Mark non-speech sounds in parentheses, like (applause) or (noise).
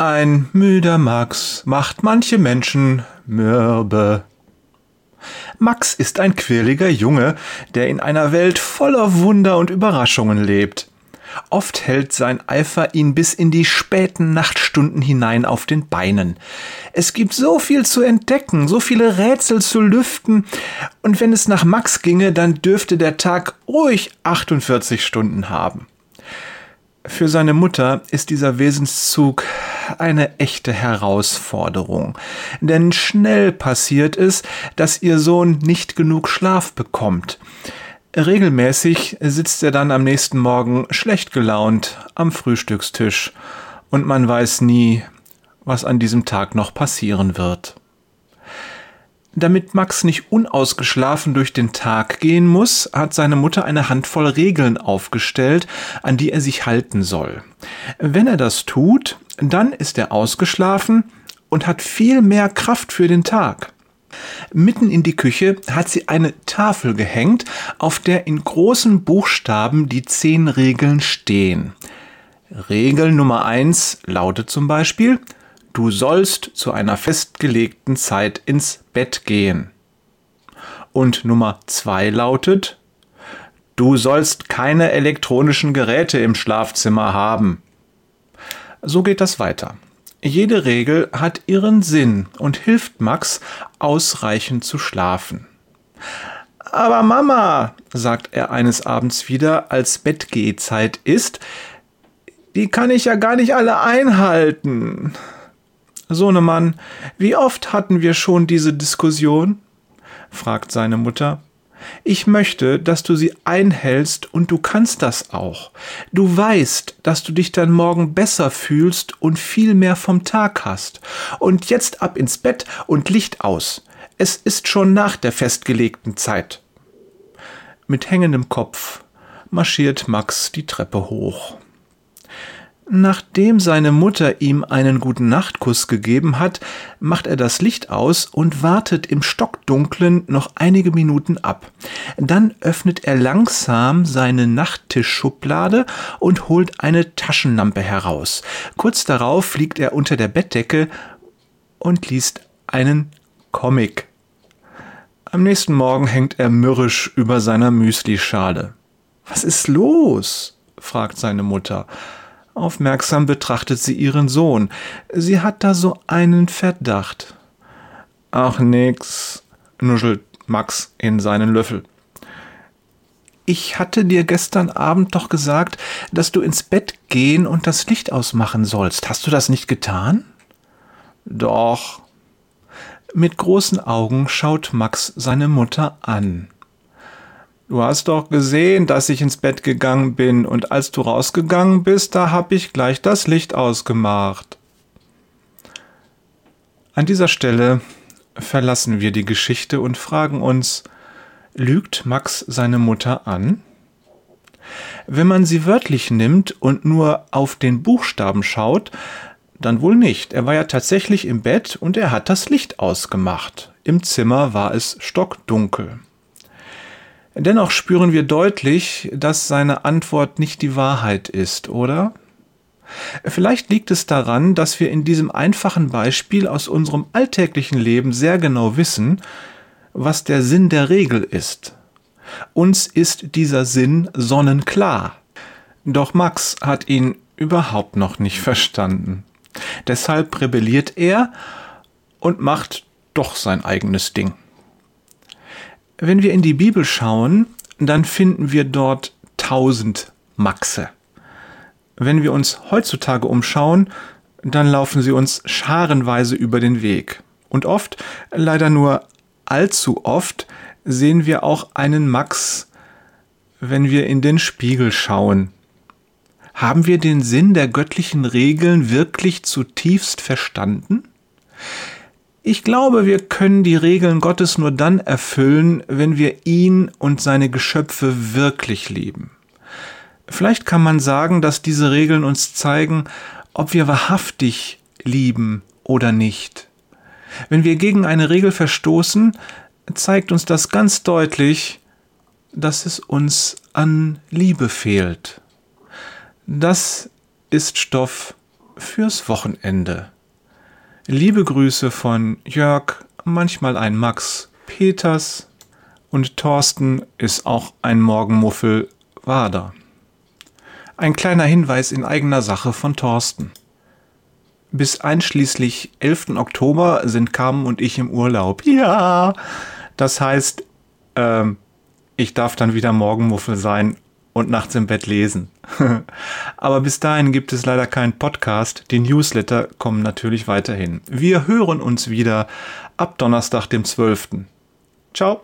Ein müder Max macht manche Menschen mürbe. Max ist ein quirliger Junge, der in einer Welt voller Wunder und Überraschungen lebt. Oft hält sein Eifer ihn bis in die späten Nachtstunden hinein auf den Beinen. Es gibt so viel zu entdecken, so viele Rätsel zu lüften, und wenn es nach Max ginge, dann dürfte der Tag ruhig 48 Stunden haben. Für seine Mutter ist dieser Wesenszug eine echte Herausforderung, denn schnell passiert es, dass ihr Sohn nicht genug Schlaf bekommt. Regelmäßig sitzt er dann am nächsten Morgen schlecht gelaunt am Frühstückstisch und man weiß nie, was an diesem Tag noch passieren wird. Damit Max nicht unausgeschlafen durch den Tag gehen muss, hat seine Mutter eine Handvoll Regeln aufgestellt, an die er sich halten soll. Wenn er das tut, dann ist er ausgeschlafen und hat viel mehr Kraft für den Tag. Mitten in die Küche hat sie eine Tafel gehängt, auf der in großen Buchstaben die zehn Regeln stehen. Regel Nummer eins lautet zum Beispiel, Du sollst zu einer festgelegten Zeit ins Bett gehen. Und Nummer zwei lautet, du sollst keine elektronischen Geräte im Schlafzimmer haben. So geht das weiter. Jede Regel hat ihren Sinn und hilft Max, ausreichend zu schlafen. Aber Mama, sagt er eines Abends wieder, als Bettgehzeit ist, die kann ich ja gar nicht alle einhalten. Sohnemann, wie oft hatten wir schon diese Diskussion? fragt seine Mutter. Ich möchte, dass du sie einhältst und du kannst das auch. Du weißt, dass du dich dann morgen besser fühlst und viel mehr vom Tag hast. Und jetzt ab ins Bett und Licht aus. Es ist schon nach der festgelegten Zeit. Mit hängendem Kopf marschiert Max die Treppe hoch. Nachdem seine Mutter ihm einen guten Nachtkuss gegeben hat, macht er das Licht aus und wartet im Stockdunklen noch einige Minuten ab. Dann öffnet er langsam seine Nachttischschublade und holt eine Taschenlampe heraus. Kurz darauf fliegt er unter der Bettdecke und liest einen Comic. Am nächsten Morgen hängt er mürrisch über seiner Müslischale. Was ist los? fragt seine Mutter. Aufmerksam betrachtet sie ihren Sohn. Sie hat da so einen Verdacht. Ach nix, nuschelt Max in seinen Löffel. Ich hatte dir gestern Abend doch gesagt, dass du ins Bett gehen und das Licht ausmachen sollst. Hast du das nicht getan? Doch. Mit großen Augen schaut Max seine Mutter an. Du hast doch gesehen, dass ich ins Bett gegangen bin, und als du rausgegangen bist, da hab ich gleich das Licht ausgemacht. An dieser Stelle verlassen wir die Geschichte und fragen uns, lügt Max seine Mutter an? Wenn man sie wörtlich nimmt und nur auf den Buchstaben schaut, dann wohl nicht. Er war ja tatsächlich im Bett und er hat das Licht ausgemacht. Im Zimmer war es stockdunkel. Dennoch spüren wir deutlich, dass seine Antwort nicht die Wahrheit ist, oder? Vielleicht liegt es daran, dass wir in diesem einfachen Beispiel aus unserem alltäglichen Leben sehr genau wissen, was der Sinn der Regel ist. Uns ist dieser Sinn sonnenklar. Doch Max hat ihn überhaupt noch nicht verstanden. Deshalb rebelliert er und macht doch sein eigenes Ding. Wenn wir in die Bibel schauen, dann finden wir dort tausend Maxe. Wenn wir uns heutzutage umschauen, dann laufen sie uns scharenweise über den Weg. Und oft, leider nur allzu oft, sehen wir auch einen Max, wenn wir in den Spiegel schauen. Haben wir den Sinn der göttlichen Regeln wirklich zutiefst verstanden? Ich glaube, wir können die Regeln Gottes nur dann erfüllen, wenn wir ihn und seine Geschöpfe wirklich lieben. Vielleicht kann man sagen, dass diese Regeln uns zeigen, ob wir wahrhaftig lieben oder nicht. Wenn wir gegen eine Regel verstoßen, zeigt uns das ganz deutlich, dass es uns an Liebe fehlt. Das ist Stoff fürs Wochenende. Liebe Grüße von Jörg, manchmal ein Max, Peters und Thorsten ist auch ein Morgenmuffel Wader. Ein kleiner Hinweis in eigener Sache von Thorsten. Bis einschließlich 11. Oktober sind Carmen und ich im Urlaub. Ja, das heißt, ähm, ich darf dann wieder Morgenmuffel sein und nachts im Bett lesen. (laughs) Aber bis dahin gibt es leider keinen Podcast. Die Newsletter kommen natürlich weiterhin. Wir hören uns wieder ab Donnerstag, dem 12. Ciao.